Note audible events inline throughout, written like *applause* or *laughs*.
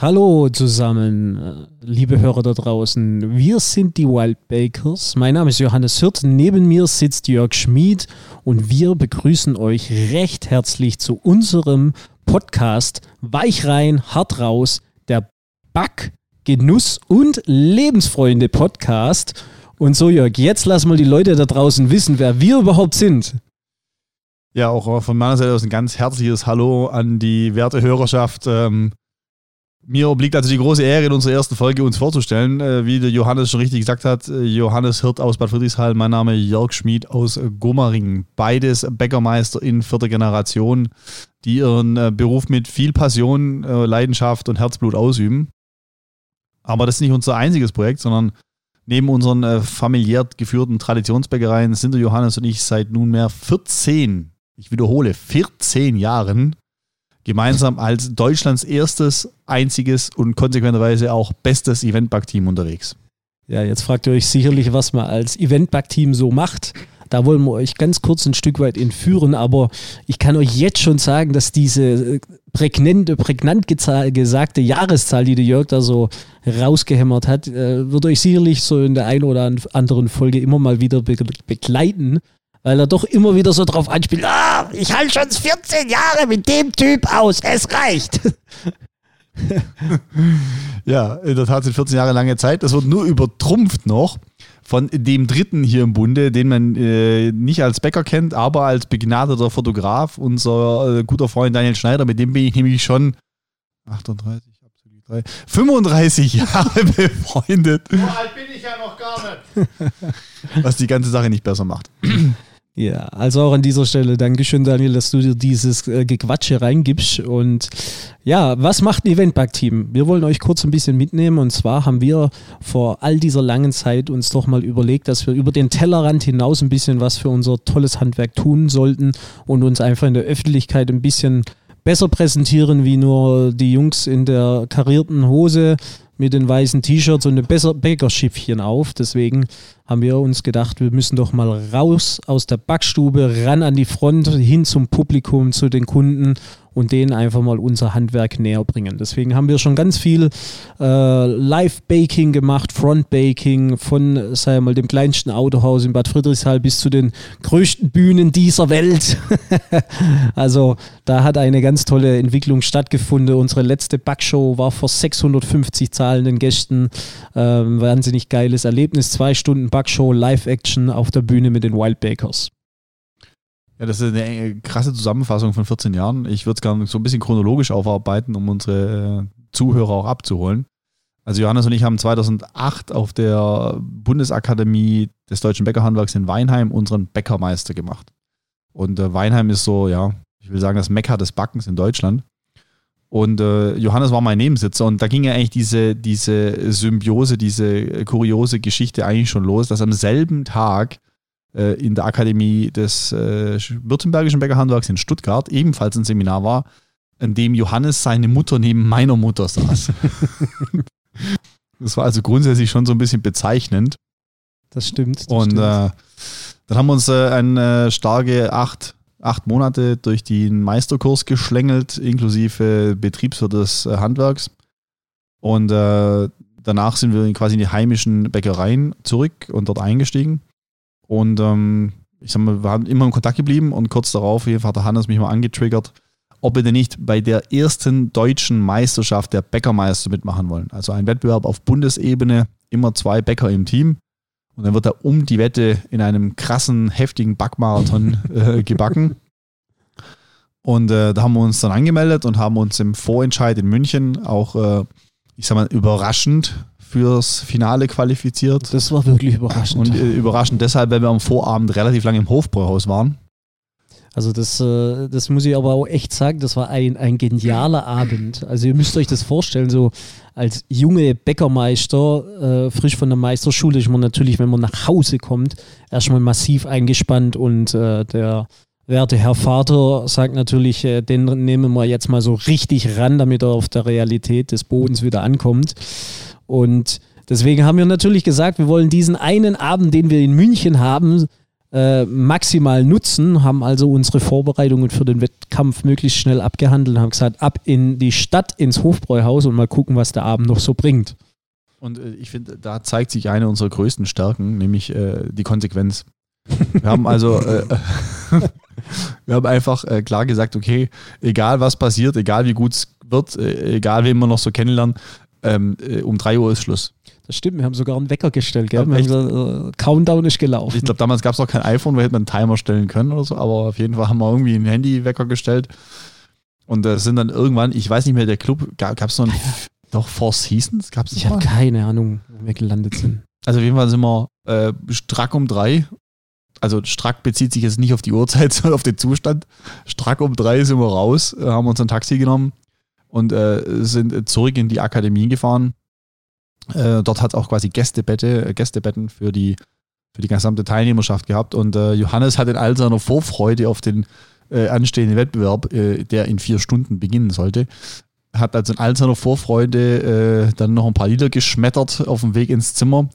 Hallo zusammen, äh, liebe Hörer da draußen. Wir sind die Wild Bakers. Mein Name ist Johannes Hirt. Neben mir sitzt Jörg Schmid und wir begrüßen euch recht herzlich zu unserem Podcast Weich rein, hart raus, der Back, Genuss und Lebensfreunde Podcast. Und so, Jörg, jetzt lass mal die Leute da draußen wissen, wer wir überhaupt sind. Ja, auch von meiner Seite aus ein ganz herzliches Hallo an die werte Hörerschaft. Ähm, mir obliegt also die große Ehre, in unserer ersten Folge uns vorzustellen. Äh, wie der Johannes schon richtig gesagt hat, äh, Johannes Hirt aus Bad Friedrichshain, mein Name Jörg Schmid aus Gomaringen. Beides Bäckermeister in vierter Generation, die ihren äh, Beruf mit viel Passion, Leidenschaft und Herzblut ausüben. Aber das ist nicht unser einziges Projekt, sondern neben unseren familiär geführten Traditionsbäckereien sind der Johannes und ich seit nunmehr 14, ich wiederhole, 14 Jahren gemeinsam als Deutschlands erstes, einziges und konsequenterweise auch bestes Eventback-Team unterwegs. Ja, jetzt fragt ihr euch sicherlich, was man als Eventback-Team so macht. Da wollen wir euch ganz kurz ein Stück weit entführen, aber ich kann euch jetzt schon sagen, dass diese äh, prägnante, prägnant gesagte Jahreszahl, die der Jörg da so rausgehämmert hat, äh, wird euch sicherlich so in der einen oder anderen Folge immer mal wieder begleiten weil er doch immer wieder so drauf anspielt, ah, ich halte schon 14 Jahre mit dem Typ aus, es reicht. *laughs* ja, in der Tat sind 14 Jahre lange Zeit. Das wird nur übertrumpft noch von dem dritten hier im Bunde, den man äh, nicht als Bäcker kennt, aber als begnadeter Fotograf, unser äh, guter Freund Daniel Schneider, mit dem bin ich nämlich schon 38, 35 Jahre *laughs* befreundet. So alt bin ich ja noch gar nicht. *laughs* Was die ganze Sache nicht besser macht. Ja, also auch an dieser Stelle Dankeschön, Daniel, dass du dir dieses äh, Gequatsche reingibst. Und ja, was macht ein Eventback-Team? Wir wollen euch kurz ein bisschen mitnehmen. Und zwar haben wir vor all dieser langen Zeit uns doch mal überlegt, dass wir über den Tellerrand hinaus ein bisschen was für unser tolles Handwerk tun sollten und uns einfach in der Öffentlichkeit ein bisschen besser präsentieren wie nur die Jungs in der karierten Hose mit den weißen T-Shirts und dem Bäckerschiffchen auf. Deswegen haben wir uns gedacht, wir müssen doch mal raus aus der Backstube, ran an die Front, hin zum Publikum, zu den Kunden und denen einfach mal unser Handwerk näher bringen. Deswegen haben wir schon ganz viel äh, Live-Baking gemacht, Front-Baking von, sei mal, dem kleinsten Autohaus in Bad Friedrichshall bis zu den größten Bühnen dieser Welt. *laughs* also da hat eine ganz tolle Entwicklung stattgefunden. Unsere letzte Backshow war vor 650 zahlenden Gästen. Ähm, wahnsinnig geiles Erlebnis. Zwei Stunden Backshow, Live-Action auf der Bühne mit den Wild Bakers. Ja, das ist eine krasse Zusammenfassung von 14 Jahren. Ich würde es gerne so ein bisschen chronologisch aufarbeiten, um unsere äh, Zuhörer auch abzuholen. Also Johannes und ich haben 2008 auf der Bundesakademie des Deutschen Bäckerhandwerks in Weinheim unseren Bäckermeister gemacht. Und äh, Weinheim ist so, ja, ich will sagen, das Mekka des Backens in Deutschland. Und äh, Johannes war mein Nebensitzer und da ging ja eigentlich diese, diese Symbiose, diese kuriose Geschichte eigentlich schon los, dass am selben Tag äh, in der Akademie des äh, Württembergischen Bäckerhandwerks in Stuttgart ebenfalls ein Seminar war, in dem Johannes seine Mutter neben meiner Mutter saß. *laughs* das war also grundsätzlich schon so ein bisschen bezeichnend. Das stimmt. Das und stimmt. Äh, dann haben wir uns äh, eine starke acht, acht Monate durch den Meisterkurs geschlängelt, inklusive Betriebswirt des äh, Handwerks. Und äh, danach sind wir quasi in die heimischen Bäckereien zurück und dort eingestiegen. Und ähm, ich sag mal, wir haben immer in Kontakt geblieben und kurz darauf hat der Hannes mich mal angetriggert, ob wir denn nicht bei der ersten deutschen Meisterschaft der Bäckermeister mitmachen wollen. Also ein Wettbewerb auf Bundesebene, immer zwei Bäcker im Team. Und dann wird er um die Wette in einem krassen, heftigen Backmarathon *laughs* äh, gebacken. Und äh, da haben wir uns dann angemeldet und haben uns im Vorentscheid in München auch, äh, ich sag mal, überraschend fürs Finale qualifiziert. Das war wirklich überraschend. Und äh, überraschend deshalb, weil wir am Vorabend relativ lange im Hofbräuhaus waren. Also das, äh, das muss ich aber auch echt sagen, das war ein, ein genialer Abend. Also ihr müsst euch das vorstellen, so als junge Bäckermeister, äh, frisch von der Meisterschule, ist man natürlich, wenn man nach Hause kommt, erstmal massiv eingespannt und äh, der werte Herr Vater sagt natürlich, den nehmen wir jetzt mal so richtig ran, damit er auf der Realität des Bodens wieder ankommt. Und deswegen haben wir natürlich gesagt, wir wollen diesen einen Abend, den wir in München haben, äh, maximal nutzen, haben also unsere Vorbereitungen für den Wettkampf möglichst schnell abgehandelt und haben gesagt, ab in die Stadt, ins Hofbräuhaus und mal gucken, was der Abend noch so bringt. Und äh, ich finde, da zeigt sich eine unserer größten Stärken, nämlich äh, die Konsequenz. Wir haben also, äh, *laughs* wir haben einfach äh, klar gesagt, okay, egal was passiert, egal wie gut es wird, äh, egal wen wir noch so kennenlernen, ähm, äh, um 3 Uhr ist Schluss. Das stimmt, wir haben sogar einen Wecker gestellt, gell? Ja, gesagt, Countdown ist gelaufen. Ich glaube, damals gab es noch kein iPhone, wo hätte man einen Timer stellen können oder so, aber auf jeden Fall haben wir irgendwie einen Handywecker gestellt. Und das sind dann irgendwann, ich weiß nicht mehr, der Club, gab es noch einen doch, Four Seasons? Gab's ich habe keine Ahnung, wo wir gelandet sind. Also auf jeden Fall sind wir äh, strack um drei. Also strack bezieht sich jetzt nicht auf die Uhrzeit, *laughs* sondern auf den Zustand. Strack um drei sind wir raus, äh, haben uns ein Taxi genommen und äh, sind zurück in die Akademie gefahren. Äh, dort hat es auch quasi Gästebette, äh, Gästebetten für die, für die gesamte Teilnehmerschaft gehabt. Und äh, Johannes hat in all seiner Vorfreude auf den anstehenden Wettbewerb, der in vier Stunden beginnen sollte, hat also in all seiner Vorfreude äh, dann noch ein paar Lieder geschmettert auf dem Weg ins Zimmer,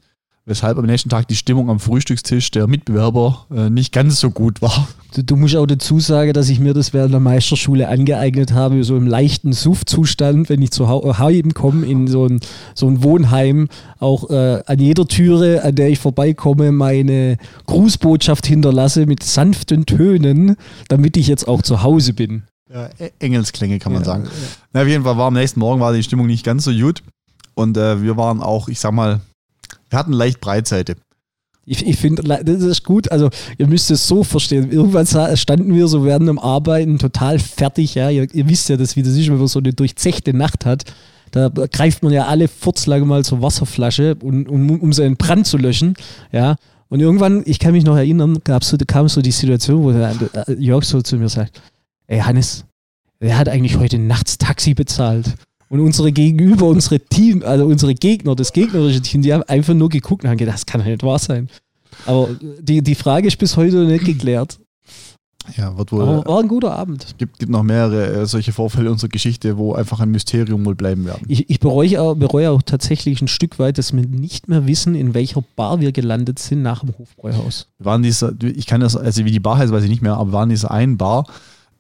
weshalb am nächsten Tag die Stimmung am Frühstückstisch der Mitbewerber äh, nicht ganz so gut war. Du, du, musst auch dazu sagen, dass ich mir das während der Meisterschule angeeignet habe, so im leichten Suffzustand, wenn ich zu Hause komme, in so ein, so ein Wohnheim, auch äh, an jeder Türe, an der ich vorbeikomme, meine Grußbotschaft hinterlasse mit sanften Tönen, damit ich jetzt auch zu Hause bin. Ja, e- Engelsklänge kann man ja, sagen. Ja. auf jeden Fall war am nächsten Morgen war die Stimmung nicht ganz so gut. Und äh, wir waren auch, ich sag mal, wir hatten leicht Breitseite. Ich, ich finde, das ist gut. Also, ihr müsst es so verstehen. Irgendwann standen wir so während dem Arbeiten total fertig. Ja, ihr, ihr wisst ja, das, wie das ist, wenn man so eine durchzechte Nacht hat. Da greift man ja alle furzlange mal zur Wasserflasche, um, um, um seinen Brand zu löschen. Ja, und irgendwann, ich kann mich noch erinnern, gab's so, kam so die Situation, wo der, äh, Jörg so zu mir sagt: ey Hannes, wer hat eigentlich heute nachts Taxi bezahlt? Und unsere Gegenüber, unsere Team, also unsere Gegner, das gegnerische Team, die haben einfach nur geguckt und haben gedacht, das kann ja nicht wahr sein. Aber die, die Frage ist bis heute nicht geklärt. Ja, wird wohl. Aber war ein guter Abend. Es gibt, gibt noch mehrere äh, solche Vorfälle in unserer Geschichte, wo einfach ein Mysterium wohl bleiben werden. Ich, ich bereue, auch, bereue auch tatsächlich ein Stück weit, dass wir nicht mehr wissen, in welcher Bar wir gelandet sind nach dem Hofbräuhaus. Waren dieser, ich kann das, also wie die Bar heißt, weiß ich nicht mehr, aber waren in dieser einen Bar,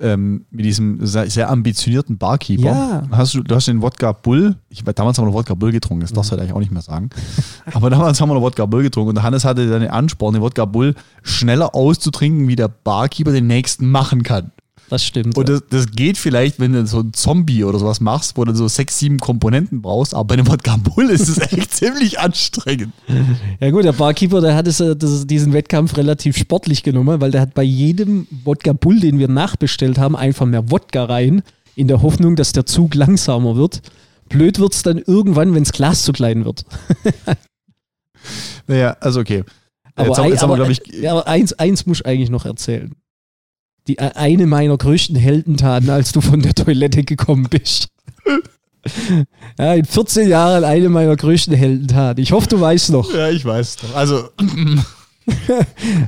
ähm, mit diesem sehr, ambitionierten Barkeeper. Ja. Hast du, du hast den Wodka Bull, ich, damals haben wir noch Wodka Bull getrunken, das darfst du mhm. halt eigentlich auch nicht mehr sagen. *laughs* Aber damals haben wir noch Wodka Bull getrunken und Hannes hatte dann den Ansporn, den Wodka Bull schneller auszutrinken, wie der Barkeeper den nächsten machen kann. Das stimmt. Und das, das, geht vielleicht, wenn du so ein Zombie oder sowas machst, wo du so sechs, sieben Komponenten brauchst, aber bei einem Wodka Bull ist es *laughs* echt ziemlich anstrengend. Ja gut, der Barkeeper, der hat es, äh, diesen Wettkampf relativ sportlich genommen, weil der hat bei jedem Wodka Bull, den wir nachbestellt haben, einfach mehr Wodka rein, in der Hoffnung, dass der Zug langsamer wird. Blöd wird es dann irgendwann, wenn das Glas zu klein wird. *laughs* naja, also okay. Aber, jetzt, ein, jetzt aber, ich, aber eins, eins muss ich eigentlich noch erzählen die, äh, eine meiner größten Heldentaten, als du von der Toilette gekommen bist. *laughs* Ja, in 14 Jahren eine meiner größten Heldentaten. Ich hoffe, du weißt noch. Ja, ich weiß noch. Also.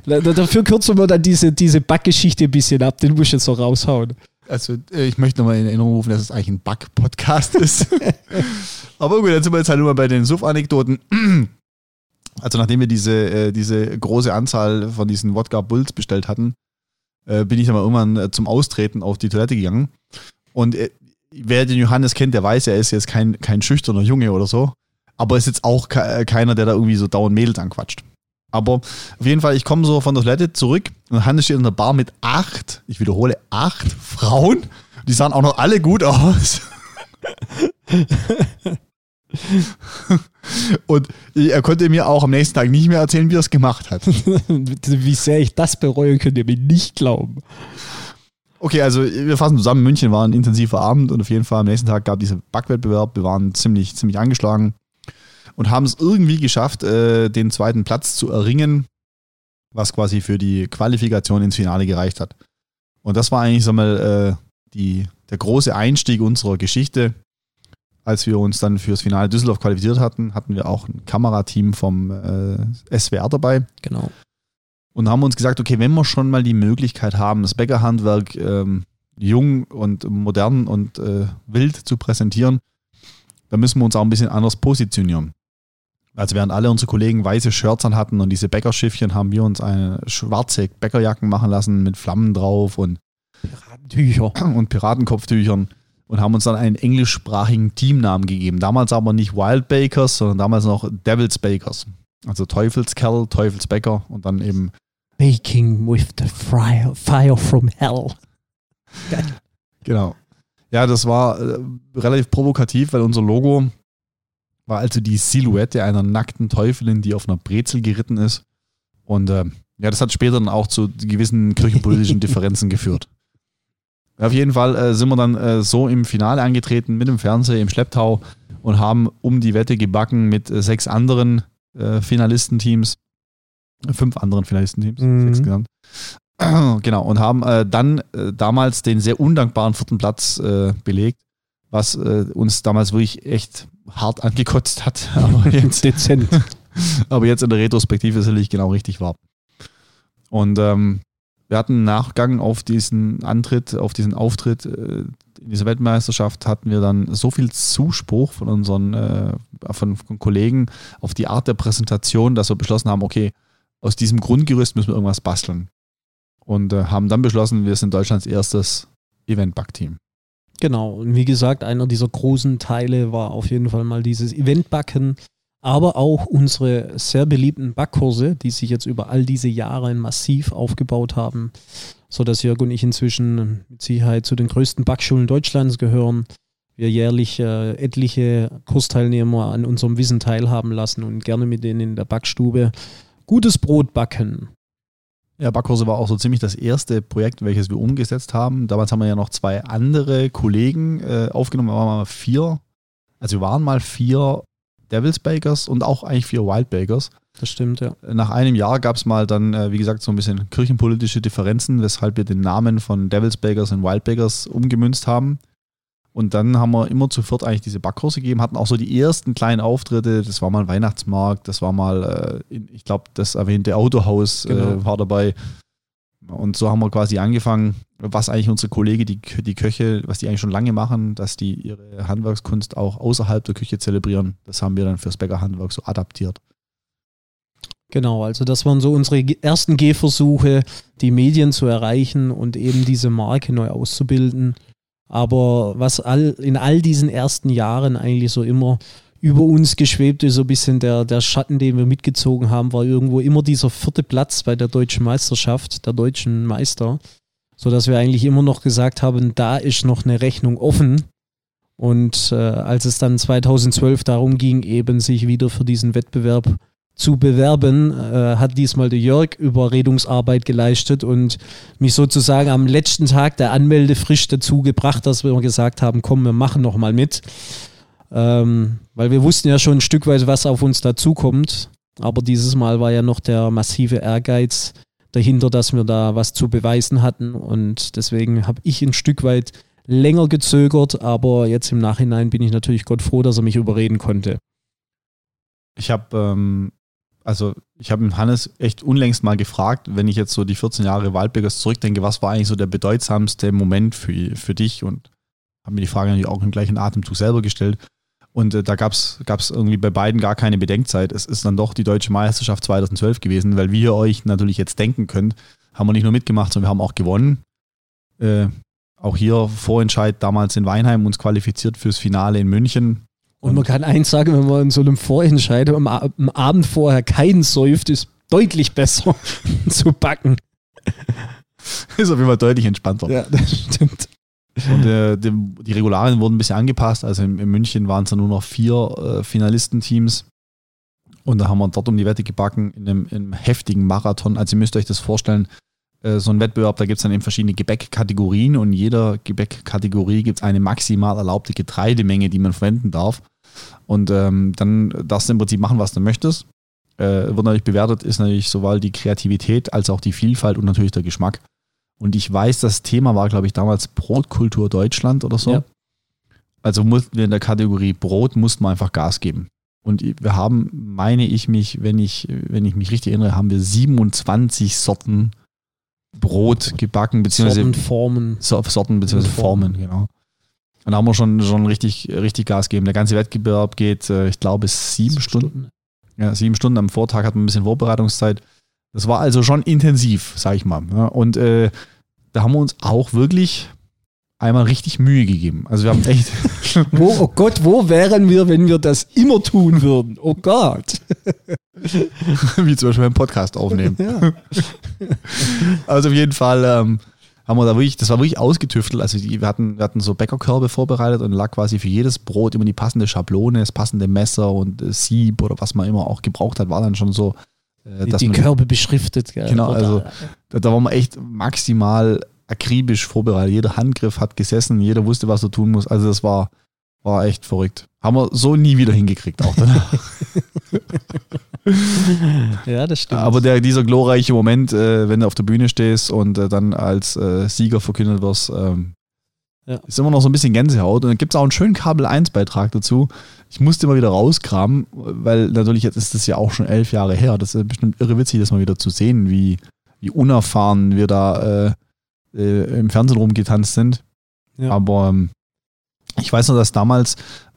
Dafür kürzen wir dann diese, diese Backgeschichte ein bisschen ab. Den musst du jetzt noch raushauen. Also, äh, ich möchte nochmal in Erinnerung rufen, dass es eigentlich ein Back-Podcast *laughs* ist. Aber gut, dann sind wir jetzt halt nur mal bei den Suff-Anekdoten. Also, nachdem wir diese, äh, diese große Anzahl von diesen Wodka Bulls bestellt hatten, äh, bin ich dann mal irgendwann äh, zum Austreten auf die Toilette gegangen. Und äh, wer den Johannes kennt, der weiß, er ist jetzt kein, kein schüchterner Junge oder so. Aber ist jetzt auch ke keiner, der da irgendwie so dauernd Mädels anquatscht. Aber auf jeden Fall, ich komme so von der Toilette zurück und Hannes steht in der Bar mit acht, ich wiederhole, acht Frauen. Die sahen auch noch alle gut aus. *laughs* Und er konnte mir auch am nächsten Tag nicht mehr erzählen, wie er es gemacht hat. *laughs* wie sehr ich das bereue, könnt ihr mir nicht glauben. Okay, also wir fassen zusammen. München war ein intensiver Abend und auf jeden Fall am nächsten Tag gab es diesen Backwettbewerb. Wir waren ziemlich, ziemlich angeschlagen und haben es irgendwie geschafft, äh, den zweiten Platz zu erringen, was quasi für die Qualifikation ins Finale gereicht hat. Und das war eigentlich so mal äh, die, der große Einstieg unserer Geschichte als wir uns dann fürs Finale Düsseldorf qualifiziert hatten, hatten wir auch ein Kamerateam vom äh, SWR dabei. Genau. Und haben uns gesagt, okay, wenn wir schon mal die Möglichkeit haben, das Bäckerhandwerk ähm, jung und modern und äh, wild zu präsentieren, dann müssen wir uns auch ein bisschen anders positionieren. Also während alle unsere Kollegen weiße Shirts an hatten und diese Bäckerschiffchen, haben wir uns eine schwarze Bäckerjacken machen lassen mit Flammen drauf und Piratentücher. und Piratenkopftüchern und haben uns dann einen englischsprachigen Teamnamen gegeben. Damals aber nicht Wild Bakers, sondern damals noch Devil's Bakers. Also Teufelskerl, Teufelsbäcker und dann eben Baking with the fire, fire from hell. Genau. Ja, das war äh, relativ provokativ, weil unser Logo war also die Silhouette einer nackten Teufelin, die auf einer Brezel geritten ist. Und äh, ja, das hat später dann auch zu gewissen *laughs* kirchenpolitischen Differenzen geführt. Auf jeden Fall äh, sind wir dann äh, so im Finale angetreten mit dem Fernseher im Schlepptau und haben um die Wette gebacken mit äh, sechs anderen äh, Finalistenteams, fünf anderen Finalistenteams, Mhm. sechs genannt. *clears throat* Genau, und haben äh, dann äh, damals den sehr undankbaren vierten Platz äh, belegt, was äh, uns damals wirklich echt hart angekotzt hat, *laughs* aber *laughs* jetzt, Dezent. *laughs* aber jetzt in der Retrospektive sicherlich genau richtig war. Und ähm, wir hatten im Nachgang auf diesen Antritt, auf diesen Auftritt äh, in dieser Weltmeisterschaft hatten wir dann so viel Zuspruch von unseren äh, von Kollegen auf die Art der Präsentation, dass wir beschlossen haben, okay, aus diesem Grundgerüst müssen wir irgendwas basteln. Und äh, haben dann beschlossen, wir sind Deutschlands erstes Event-Back-Team. Genau, und wie gesagt, einer dieser großen Teile war auf jeden Fall mal dieses Eventbacken, aber auch unsere sehr beliebten Backkurse, die sich jetzt über all diese Jahre massiv aufgebaut haben, sodass Jörg und ich inzwischen mit Sicherheit zu den größten Backschulen Deutschlands gehören. Wir jährlich äh, etliche Kursteilnehmer an unserem Wissen teilhaben lassen und gerne mit denen in der Backstube gutes Brot backen. Ja, Backkurse war auch so ziemlich das erste Projekt, welches wir umgesetzt haben. Damals haben wir ja noch zwei andere Kollegen äh, aufgenommen. Wir waren mal vier. Also wir waren mal vier Devils Bakers und auch eigentlich vier Wild Bakers. Das stimmt, ja. Nach einem Jahr gab es mal dann, äh, wie gesagt, so ein bisschen kirchenpolitische Differenzen, weshalb wir den Namen von Devils Bakers in Wild Bakers umgemünzt haben. Und dann haben wir immer zu viert eigentlich diese Backkurse gegeben, hatten auch so die ersten kleinen Auftritte. Das war mal ein Weihnachtsmarkt, das war mal, äh, ich glaube, das erwähnte Autohaus Genau. äh, war dabei. Und so haben wir quasi angefangen, was eigentlich unsere Kollegen, die, die Köche, was die eigentlich schon lange machen, dass die ihre Handwerkskunst auch außerhalb der Küche zelebrieren. Das haben wir dann fürs Bäckerhandwerk so adaptiert. Genau, also das waren so unsere ersten Gehversuche, die Medien zu erreichen und eben diese Marke neu auszubilden. Aber was all, in all diesen ersten Jahren eigentlich so immer über uns geschwebt ist, so ein bisschen der, der Schatten, den wir mitgezogen haben, war irgendwo immer dieser vierte Platz bei der deutschen Meisterschaft, der deutschen Meister, sodass wir eigentlich immer noch gesagt haben, da ist noch eine Rechnung offen. Und äh, als es dann 2012 darum ging, eben sich wieder für diesen Wettbewerb zu bewerben, äh, hat diesmal der Jörg Überredungsarbeit geleistet und mich sozusagen am letzten Tag der Anmeldefrist dazu gebracht, dass wir gesagt haben, komm, wir machen noch mal mit. Ähm, weil wir wussten ja schon ein Stück weit, was auf uns dazukommt. Aber dieses Mal war ja noch der massive Ehrgeiz dahinter, dass wir da was zu beweisen hatten. Und deswegen habe ich ein Stück weit länger gezögert, aber jetzt im Nachhinein bin ich natürlich Gott froh, dass er mich überreden konnte. Ich habe ähm, also ich habe Hannes echt unlängst mal gefragt, wenn ich jetzt so die 14 Jahre Waldbergers zurückdenke, was war eigentlich so der bedeutsamste Moment für, für dich? Und habe mir die Frage natürlich auch im gleichen Atemzug selber gestellt. Und äh, da gab es irgendwie bei beiden gar keine Bedenkzeit. Es ist dann doch die deutsche Meisterschaft 2012 gewesen, weil wie ihr euch natürlich jetzt denken könnt, haben wir nicht nur mitgemacht, sondern wir haben auch gewonnen. Äh, auch hier Vorentscheid damals in Weinheim uns qualifiziert fürs Finale in München. Und man kann eins sagen, wenn man in so einem Vorentscheid am, am Abend vorher keinen säuft, ist deutlich besser *laughs* zu backen. *laughs* ist auf jeden Fall deutlich entspannter. Ja, das stimmt. Und äh, die, die Regularien wurden ein bisschen angepasst. Also in, in München waren es dann nur noch vier äh, Finalistenteams. Und da haben wir dort um die Wette gebacken in einem, in einem heftigen Marathon. Also ihr müsst euch das vorstellen, äh, so ein Wettbewerb, da gibt es dann eben verschiedene Gebäckkategorien und in jeder Gebäckkategorie gibt es eine maximal erlaubte Getreidemenge, die man verwenden darf. Und ähm, dann darfst du im Prinzip machen, was du möchtest. Äh, wird natürlich bewertet, ist natürlich sowohl die Kreativität als auch die Vielfalt und natürlich der Geschmack. Und ich weiß, das Thema war, glaube ich, damals Brotkultur Deutschland oder so. Ja. Also mussten wir in der Kategorie Brot mussten wir einfach Gas geben. Und wir haben, meine ich mich, wenn ich, wenn ich mich richtig erinnere, haben wir 27 Sorten Brot gebacken, beziehungsweise Sorten, Formen. so, Sorten bzw. Formen. Genau. Und da haben wir schon, schon richtig, richtig Gas gegeben. Der ganze Wettbewerb geht, äh, ich glaube, sieben Stunden. Ja, sieben Stunden am Vortag hat man ein bisschen Vorbereitungszeit. Das war also schon intensiv, sag ich mal. Und äh, da haben wir uns auch wirklich einmal richtig Mühe gegeben. Also wir haben *laughs* echt. wo, oh Gott, wo wären wir, wenn wir das immer tun würden? Oh Gott. *laughs* Wie zum Beispiel einen Podcast aufnehmen. Ja. *laughs* also auf jeden Fall ähm, haben wir da wirklich, das war wirklich ausgetüftelt. Also die, wir, hatten, wir hatten so Bäckerkörbe vorbereitet und lag quasi für jedes Brot immer die passende Schablone, das passende Messer und äh, Sieb oder was man immer auch gebraucht hat, war dann schon so. Äh, die, die Körbe beschriftet. Gell? Genau, also da, da waren wir echt maximal akribisch vorbereitet. Jeder Handgriff hat gesessen, jeder wusste, was er tun muss. Also das war, war echt verrückt. Haben wir so nie wieder hingekriegt, auch danach. *laughs* ja, das stimmt. Aber der, dieser glorreiche Moment, äh, wenn du auf der Bühne stehst und äh, dann als äh, Sieger verkündet wirst, ähm, ja. ist immer noch so ein bisschen Gänsehaut. Und dann gibt es auch einen schönen Kabel 1-Beitrag dazu. Ich musste immer wieder rauskramen, weil natürlich jetzt ist das ja auch schon elf Jahre her. Das ist bestimmt irre witzig, das mal wieder zu sehen, wie, wie unerfahren wir da äh, äh, im Fernsehen rumgetanzt sind. Ja. Aber ähm, ich weiß noch, dass damals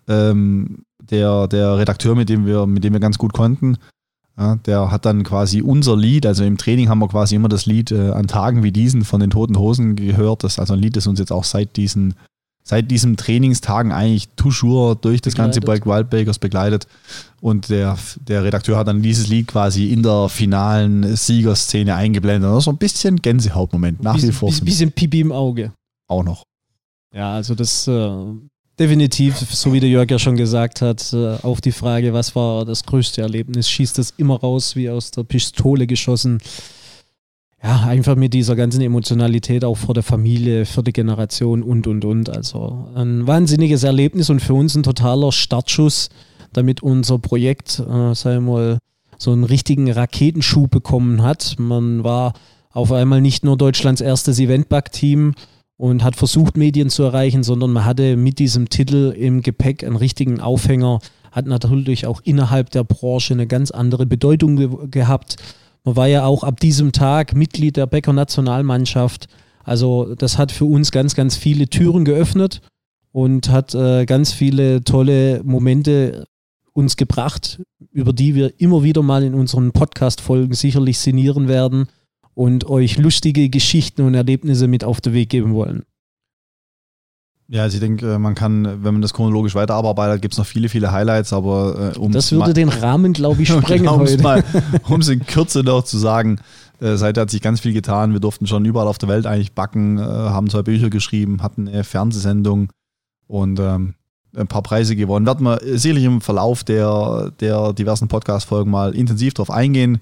ähm, der, der Redakteur, mit dem wir, mit dem wir ganz gut konnten, ja, der hat dann quasi unser Lied, also im Training haben wir quasi immer das Lied äh, an Tagen wie diesen von den Toten Hosen gehört. Das ist also ein Lied, das uns jetzt auch seit diesen seit diesen Trainingstagen eigentlich toujours durch das begleitet. ganze Projekt Wildbakers begleitet. Und der, der Redakteur hat dann dieses Lied quasi in der finalen Siegerszene eingeblendet. Ist so ein bisschen Gänsehautmoment, nach wie vor. Ein bisschen Pipi im Auge. Auch noch. Ja, also das äh, definitiv, so wie der Jörg ja schon gesagt hat, äh, auf die Frage, was war das größte Erlebnis, schießt das immer raus wie aus der Pistole geschossen ja, einfach mit dieser ganzen Emotionalität auch vor der Familie, für die Generation und, und, und. Also ein wahnsinniges Erlebnis und für uns ein totaler Startschuss, damit unser Projekt, äh, sagen wir mal, so einen richtigen Raketenschub bekommen hat. Man war auf einmal nicht nur Deutschlands erstes Eventback-Team und hat versucht, Medien zu erreichen, sondern man hatte mit diesem Titel im Gepäck einen richtigen Aufhänger, hat natürlich auch innerhalb der Branche eine ganz andere Bedeutung ge gehabt man war ja auch ab diesem Tag Mitglied der Becker Nationalmannschaft. Also das hat für uns ganz, ganz viele Türen geöffnet und hat äh, ganz viele tolle Momente uns gebracht, über die wir immer wieder mal in unseren Podcast-Folgen sicherlich sinnieren werden und euch lustige Geschichten und Erlebnisse mit auf den Weg geben wollen. Ja, also ich denke, äh, man kann, wenn man das chronologisch weiterarbeitet, gibt es noch viele, viele Highlights, aber äh, um Das würde den Rahmen, glaube ich, *laughs* sprengen genau, heute. Mal, *laughs* um es in Kürze noch zu sagen, äh, seitdem hat sich ganz viel getan. Wir durften schon überall auf der Welt eigentlich backen, äh, haben zwei Bücher geschrieben, hatten eine Fernsehsendung und ähm, ein paar Preise gewonnen. Werden wir sicherlich im Verlauf der, der diversen Podcast-Folgen mal intensiv drauf eingehen,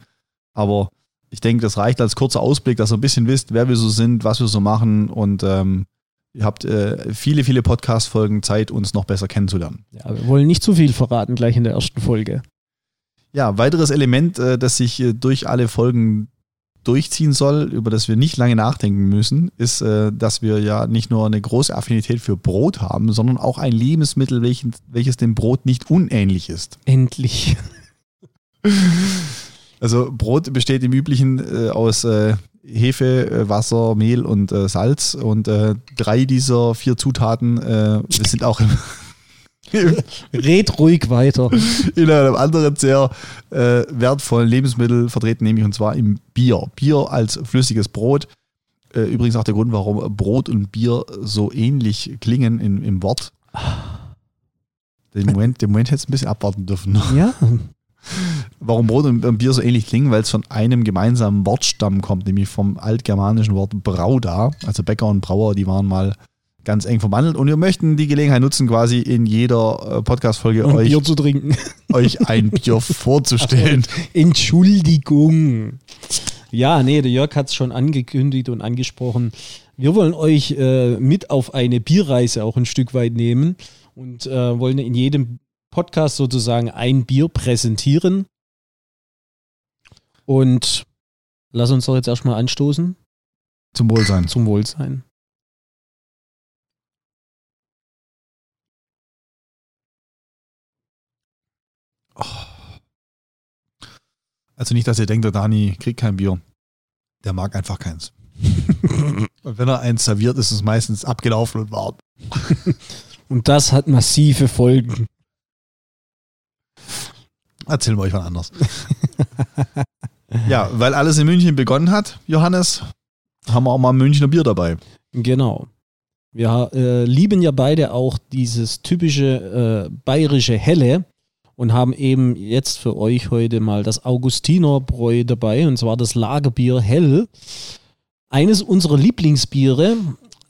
aber ich denke, das reicht als kurzer Ausblick, dass ihr ein bisschen wisst, wer wir so sind, was wir so machen und ähm, Ihr habt äh, viele, viele Podcast-Folgen Zeit, uns noch besser kennenzulernen. Ja, wir wollen nicht zu viel verraten gleich in der ersten Folge. Ja, weiteres Element, äh, das sich äh, durch alle Folgen durchziehen soll, über das wir nicht lange nachdenken müssen, ist, äh, dass wir ja nicht nur eine große Affinität für Brot haben, sondern auch ein Lebensmittel, welches, welches dem Brot nicht unähnlich ist. Endlich. *laughs* Also Brot besteht im Üblichen äh, aus äh, Hefe, äh, Wasser, Mehl und äh, Salz. Und äh, drei dieser vier Zutaten äh, sind auch im *laughs* Red ruhig weiter. *laughs* In einem anderen sehr äh, wertvollen Lebensmittel vertreten, nämlich und zwar im Bier. Bier als flüssiges Brot. Äh, übrigens auch der Grund, warum Brot und Bier so ähnlich klingen in, im Wort. Den Moment, den Moment hättest du ein bisschen abwarten dürfen. Ja. *laughs* Warum Brot und Bier so ähnlich klingen, weil es von einem gemeinsamen Wortstamm kommt, nämlich vom altgermanischen Wort Brauda. Also Bäcker und Brauer, die waren mal ganz eng verwandelt. Und wir möchten die Gelegenheit nutzen, quasi in jeder äh, Podcast-Folge euch, Bier zu trinken. *laughs* euch ein Bier vorzustellen. *laughs* Entschuldigung. Ja, nee, der Jörg hat es schon angekündigt und angesprochen. Wir wollen euch äh, mit auf eine Bierreise auch ein Stück weit nehmen und äh, wollen in jedem Podcast sozusagen ein Bier präsentieren. Und lass uns doch jetzt erstmal anstoßen. Zum Wohlsein. Zum Wohlsein. Oh. Also nicht, dass ihr denkt, der Dani kriegt kein Bier. Der mag einfach keins. *laughs* und wenn er eins serviert, ist es meistens abgelaufen und warm. und das hat massive Folgen. Erzählen wir euch mal anders. ja, weil alles in München begonnen hat, Johannes, haben wir auch mal Münchner Bier dabei. Genau. Wir äh, lieben ja beide auch dieses typische äh, bayerische Helle und haben eben jetzt für euch heute mal das Augustinerbräu dabei und zwar das Lagerbier Hell. Eines unserer Lieblingsbiere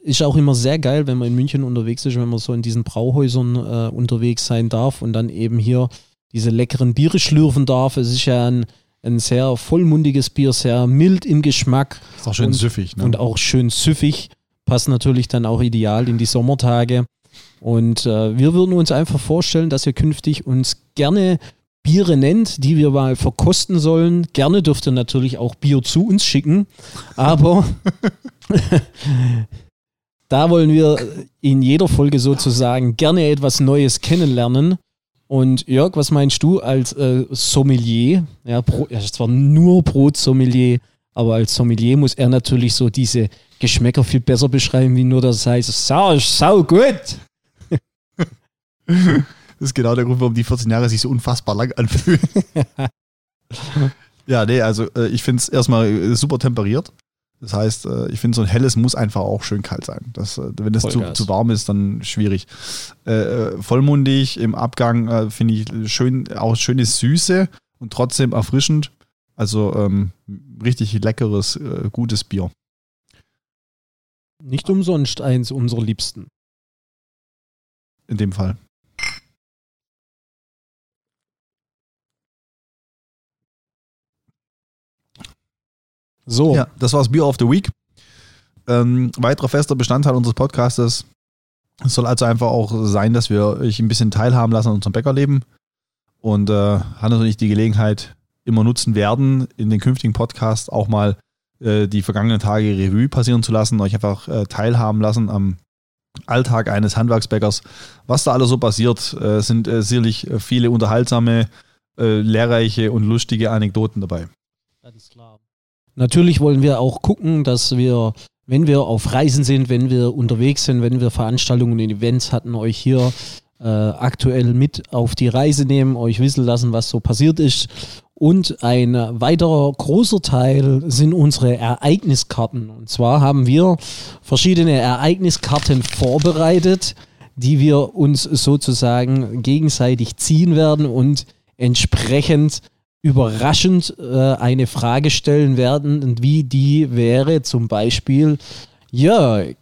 ist auch immer sehr geil, wenn man in München unterwegs ist, wenn man so in diesen Brauhäusern äh, unterwegs sein darf und dann eben hier diese leckeren Biere schlürfen darf. Es ist ja ein, ein sehr vollmundiges Bier, sehr mild im Geschmack. Ist auch schön und, süffig. Ne? Und auch schön süffig. Passt natürlich dann auch ideal in die Sommertage. Und äh, wir würden uns einfach vorstellen, dass ihr künftig uns gerne Biere nennt, die wir mal verkosten sollen. Gerne dürft ihr natürlich auch Bier zu uns schicken, aber *laughs* da wollen wir in jeder Folge sozusagen gerne etwas Neues kennenlernen. Und Jörg, was meinst du als äh, Sommelier? Ja, Bro, ja, zwar nur Brotsommelier, aber als Sommelier muss er natürlich so diese Geschmäcker viel besser beschreiben, wie nur das heißt, sau, sau gut. *laughs* Das ist genau der Grund, warum die 14 Jahre sich so unfassbar lang anfühlen. *laughs* ja, nee, also äh, ich finde es erstmal äh, super temperiert. Das heißt, äh, ich finde, so ein helles muss einfach auch schön kalt sein. Das, äh, wenn es zu, zu, warm ist, dann schwierig. Äh, äh, vollmundig im Abgang finde ich schön, auch schöne Süße und trotzdem erfrischend. Also ähm, richtig leckeres, gutes Bier. Nicht umsonst eins unserer Liebsten. In dem Fall. So. Ja, das war das Beer of the Week. Ähm, weiterer fester Bestandteil unseres Podcastes soll also einfach auch sein, dass wir euch ein bisschen teilhaben lassen an unserem Bäckerleben. Und äh, Hannes und ich die Gelegenheit immer nutzen werden, in den künftigen Podcasts auch mal äh, die vergangenen Tage Revue passieren zu lassen, euch einfach äh, teilhaben lassen am Alltag eines Handwerksbäckers. Was da alles so passiert, äh, sind äh, sicherlich viele unterhaltsame, äh, lehrreiche und lustige Anekdoten dabei. Ganz klar. Natürlich wollen wir auch gucken, dass wir, wenn wir auf Reisen sind, wenn wir unterwegs sind, wenn wir Veranstaltungen und Events hatten, euch hier äh, aktuell mit auf die Reise nehmen, euch wissen lassen, was so passiert ist. Und ein weiterer großer Teil sind unsere Ereigniskarten. Und zwar haben wir verschiedene Ereigniskarten vorbereitet, die wir uns sozusagen gegenseitig ziehen werden und entsprechend überraschend äh, eine Frage stellen werden und wie die wäre zum Beispiel, Jörg,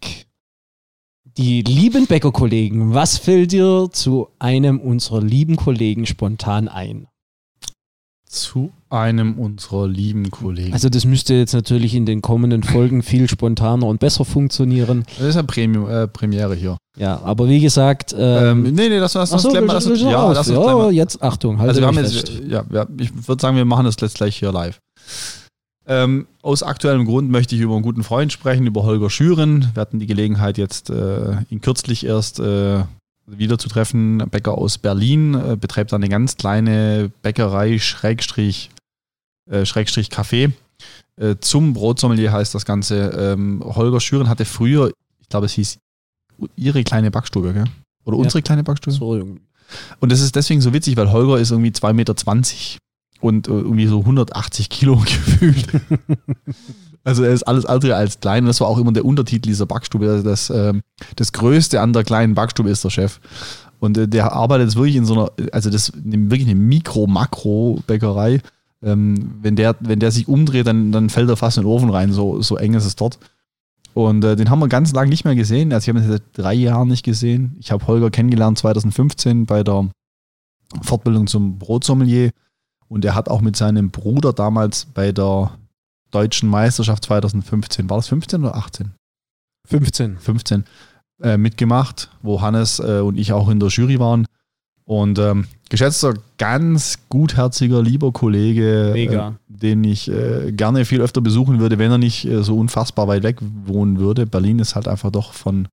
die lieben Bäckerkollegen, was fällt dir zu einem unserer lieben Kollegen spontan ein? Zu einem unserer lieben Kollegen. Also das müsste jetzt natürlich in den kommenden Folgen viel spontaner und besser funktionieren. Das ist ja Premium, äh, Premiere hier. Ja, aber wie gesagt. Ähm, ähm, nee, nee, das, das, das, so, das, das, das ja, das ja, jetzt Achtung. Also wir haben jetzt, ja, ja, ich würde sagen, wir machen das jetzt gleich hier live. Ähm, aus aktuellem Grund möchte ich über einen guten Freund sprechen, über Holger Schüren. Wir hatten die Gelegenheit jetzt, äh, ihn kürzlich erst äh, wieder zu treffen. Bäcker aus Berlin, äh, betreibt eine ganz kleine Bäckerei, Schrägstrich, äh, Schrägstrich Café. Äh, zum Brotsommelier heißt das Ganze. Ähm, Holger Schüren hatte früher, ich glaube, es hieß ihre kleine Backstube, gell? Oder unsere ja. kleine Backstube? So Und das ist deswegen so witzig, weil Holger ist irgendwie 2,20 Meter und äh, irgendwie so 180 Kilo *laughs* gefühlt. *laughs* also er ist alles andere als klein. Und das war auch immer der Untertitel dieser Backstube. Also das, ähm, das Größte an der kleinen Backstube ist der Chef. Und äh, der arbeitet jetzt wirklich in so einer, also das wirklich eine Mikro-Makro-Bäckerei. Ähm, wenn, der, wenn der sich umdreht, dann, dann fällt er fast in den Ofen rein, so, so eng ist es dort. Und äh, den haben wir ganz lange nicht mehr gesehen. Also ich habe ihn seit drei Jahren nicht gesehen. Ich habe Holger kennengelernt 2015 bei der Fortbildung zum Brotsommelier. Und er hat auch mit seinem Bruder damals bei der deutschen Meisterschaft 2015, war das 15 oder 18? 15. 15 äh, mitgemacht, wo Hannes äh, und ich auch in der Jury waren. Und ähm, geschätzter, ganz gutherziger, lieber Kollege, äh, den ich äh, gerne viel öfter besuchen würde, wenn er nicht äh, so unfassbar weit weg wohnen würde. Berlin ist halt einfach doch von,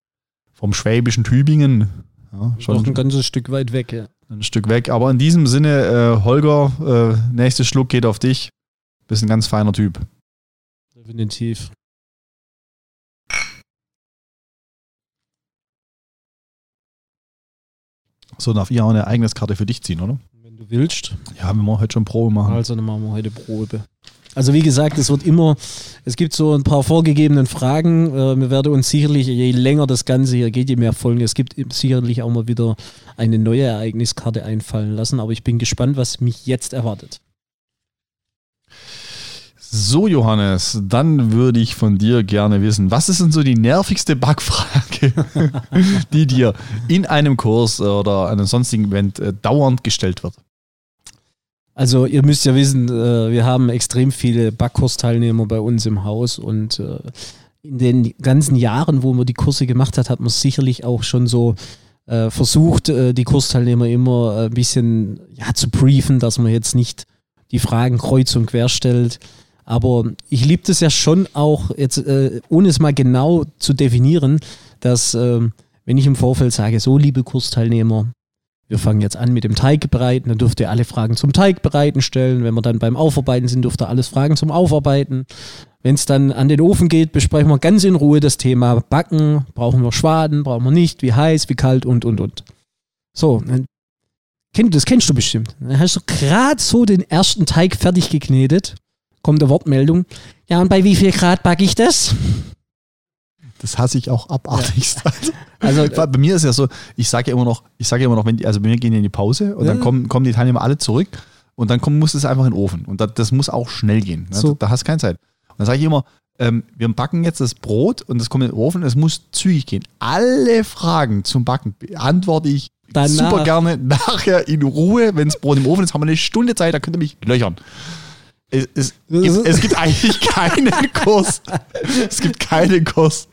vom schwäbischen Tübingen. Ja, schon noch ein ganzes Stück weit weg, ja ein Stück weg. Aber in diesem Sinne, äh, Holger, äh, nächster Schluck geht auf dich. Bist ein ganz feiner Typ. Definitiv. So darf ihr auch eine Ereigniskarte für dich ziehen, oder? Wenn du willst. Ja, wir wollen heute schon Probe machen. Also dann machen wir heute Probe. Also wie gesagt, es wird immer, es gibt so ein paar vorgegebenen Fragen. Äh, wir werden uns sicherlich, je länger das Ganze hier geht, je mehr Folgen, es gibt sicherlich auch mal wieder eine neue Ereigniskarte einfallen lassen. Aber ich bin gespannt, was mich jetzt erwartet. So, Johannes, dann würde ich von dir gerne wissen, was ist denn so die nervigste Backfrage, *laughs* die dir in einem Kurs oder einem sonstigen Event äh, dauernd gestellt wird? Also ihr müsst ja wissen, äh, wir haben extrem viele Backkursteilnehmer bei uns im Haus und äh, in den ganzen Jahren, wo man die Kurse gemacht hat, hat man sicherlich auch schon so äh, versucht, die Kursteilnehmer immer ein bisschen ja, zu briefen, dass man jetzt nicht die Fragen kreuz und quer stellt. Aber ich liebe das ja schon auch, jetzt, ohne es mal genau zu definieren, dass ähm, wenn ich im Vorfeld sage, so liebe Kursteilnehmer, wir fangen jetzt an mit dem Teigbereiten, dann dürft ihr alle Fragen zum Teigbereiten stellen. Wenn wir dann beim Aufarbeiten sind, dürft ihr alles Fragen zum Aufarbeiten. Wenn es dann an den Ofen geht, besprechen wir ganz in Ruhe das Thema Backen. Brauchen wir Schwaden, brauchen wir nicht, wie heiß, wie kalt und, und, und. So, das kennst du bestimmt. Dann hast du gerade so den ersten Teig fertig geknetet. Kommt eine Wortmeldung. Ja, und bei wie viel Grad backe ich das? Das hasse ich auch abartigst. Ja. *laughs* Also, also bei mir ist ja so, ich sage ja immer noch, ich sage ja immer noch, wenn die, also bei mir gehen die in die Pause und ja. dann kommen, kommen die Teilnehmer alle zurück und dann kommen, muss es einfach in den Ofen. Und das, das muss auch schnell gehen. Ne? So. Da, da, hast du keine Zeit. Und dann sage ich immer, ähm, wir backen jetzt das Brot und das kommt in den Ofen, es muss zügig gehen. Alle Fragen zum Backen beantworte ich Danach. super gerne nachher in Ruhe. Wenn das Brot im Ofen ist, haben wir eine Stunde Zeit, da könnt ihr mich löchern. Es, es, gibt, es, gibt, eigentlich *laughs* keinen Kurs. Es gibt keinen Kurs.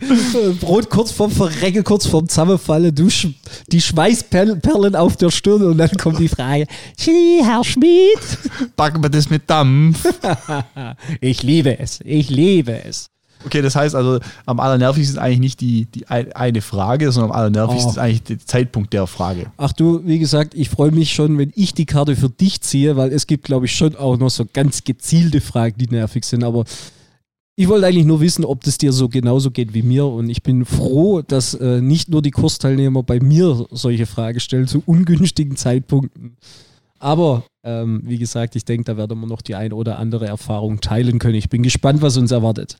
Brot kurz vorm Verrecke, kurz vorm Zusammenfallen, du sch die Schweißperlen auf der Stirn und dann kommt die Frage: Herr Schmied. Backen wir das mit Dampf? *laughs* ich liebe es. Ich liebe es. Okay, das heißt also, am allernervigsten ist eigentlich nicht die, die eine Frage, sondern am allernervigsten oh. ist eigentlich der Zeitpunkt der Frage. Ach du, wie gesagt, ich freue mich schon, wenn ich die Karte für dich ziehe, weil es gibt, glaube ich, schon auch noch so ganz gezielte Fragen, die nervig sind. Aber ich wollte eigentlich nur wissen, ob das dir so genauso geht wie mir. Und ich bin froh, dass äh, nicht nur die Kursteilnehmer bei mir solche Fragen stellen zu ungünstigen Zeitpunkten. Aber ähm, wie gesagt, ich denke, da werden wir noch die ein oder andere Erfahrung teilen können. Ich bin gespannt, was uns erwartet.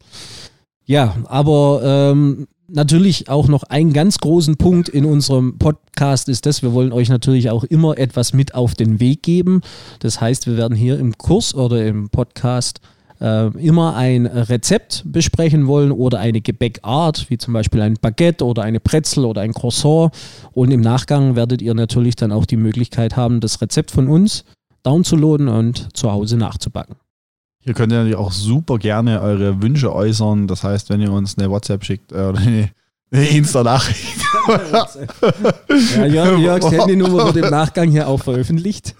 Ja, aber ähm, natürlich auch noch einen ganz großen Punkt in unserem Podcast ist das, wir wollen euch natürlich auch immer etwas mit auf den Weg geben. Das heißt, wir werden hier im Kurs oder im Podcast äh, immer ein Rezept besprechen wollen oder eine Gebäckart, wie zum Beispiel ein Baguette oder eine Brezel oder ein Croissant. Und im Nachgang werdet ihr natürlich dann auch die Möglichkeit haben, das Rezept von uns downzuladen und zu Hause nachzubacken. Ihr könnt ja auch super gerne eure Wünsche äußern. Das heißt, wenn ihr uns eine WhatsApp schickt äh, oder eine, Insta-Nachricht. *laughs* ja, Jörg, Jörgs Handynummer wird im Nachgang hier auch veröffentlicht.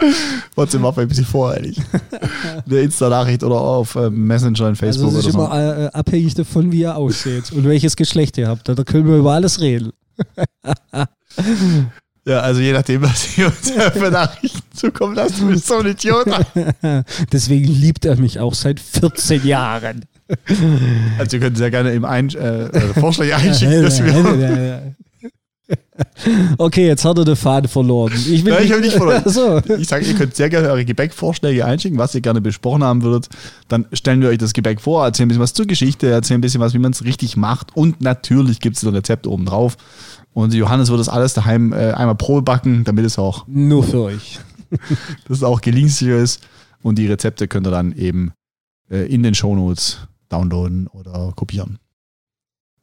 WhatsApp war ein bisschen voreilig. *laughs* Eine Insta-Nachricht oder auf äh, Messenger und Facebook also das ist oder immer so. Äh, abhängig davon, wie ihr aussieht und welches Geschlecht ihr habt. Da können wir über alles reden. *laughs* Ja, also je nachdem, was ihr uns *laughs* für Nachrichten zukommen lasst, du bist so ein Idiot. *laughs* Deswegen liebt er mich auch seit 14 Jahren. Also ihr könnt sehr gerne im Ein äh, Vorschläge *laughs* einschicken, dass wir... Okay, jetzt hat er den Faden verloren. Ich, ja, ich habe nicht verloren. *laughs* So. Ich sage, ihr könnt sehr gerne eure Gebäckvorschläge einschicken, was ihr gerne besprochen haben würdet. Dann stellen wir euch das Gebäck vor, erzählen ein bisschen was zur Geschichte, erzählen ein bisschen was, wie man es richtig macht. Und natürlich gibt es ein Rezept oben drauf. Und Johannes wird das alles daheim äh, einmal Probe backen, damit es auch. Nur für euch. *laughs* dass es auch gelingsicher ist. Und die Rezepte könnt ihr dann eben äh, in den Shownotes downloaden oder kopieren.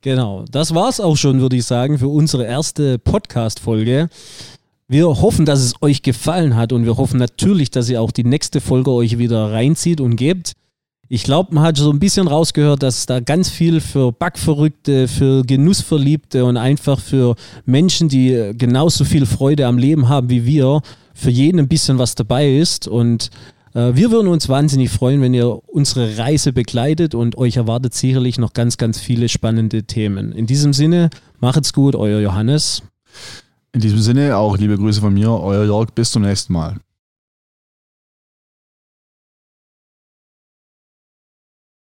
Genau, das war es auch schon, würde ich sagen, für unsere erste Podcast-Folge. Wir hoffen, dass es euch gefallen hat und wir hoffen natürlich, dass ihr auch die nächste Folge euch wieder reinzieht und gebt. Ich glaube, man hat so ein bisschen rausgehört, dass da ganz viel für Backverrückte, für Genussverliebte und einfach für Menschen, die genauso viel Freude am Leben haben wie wir, für jeden ein bisschen was dabei ist. Und wir würden uns wahnsinnig freuen, wenn ihr unsere Reise begleitet und euch erwartet sicherlich noch ganz, ganz viele spannende Themen. In diesem Sinne, macht's gut, euer Johannes. In diesem Sinne auch liebe Grüße von mir, euer Jörg, bis zum nächsten Mal.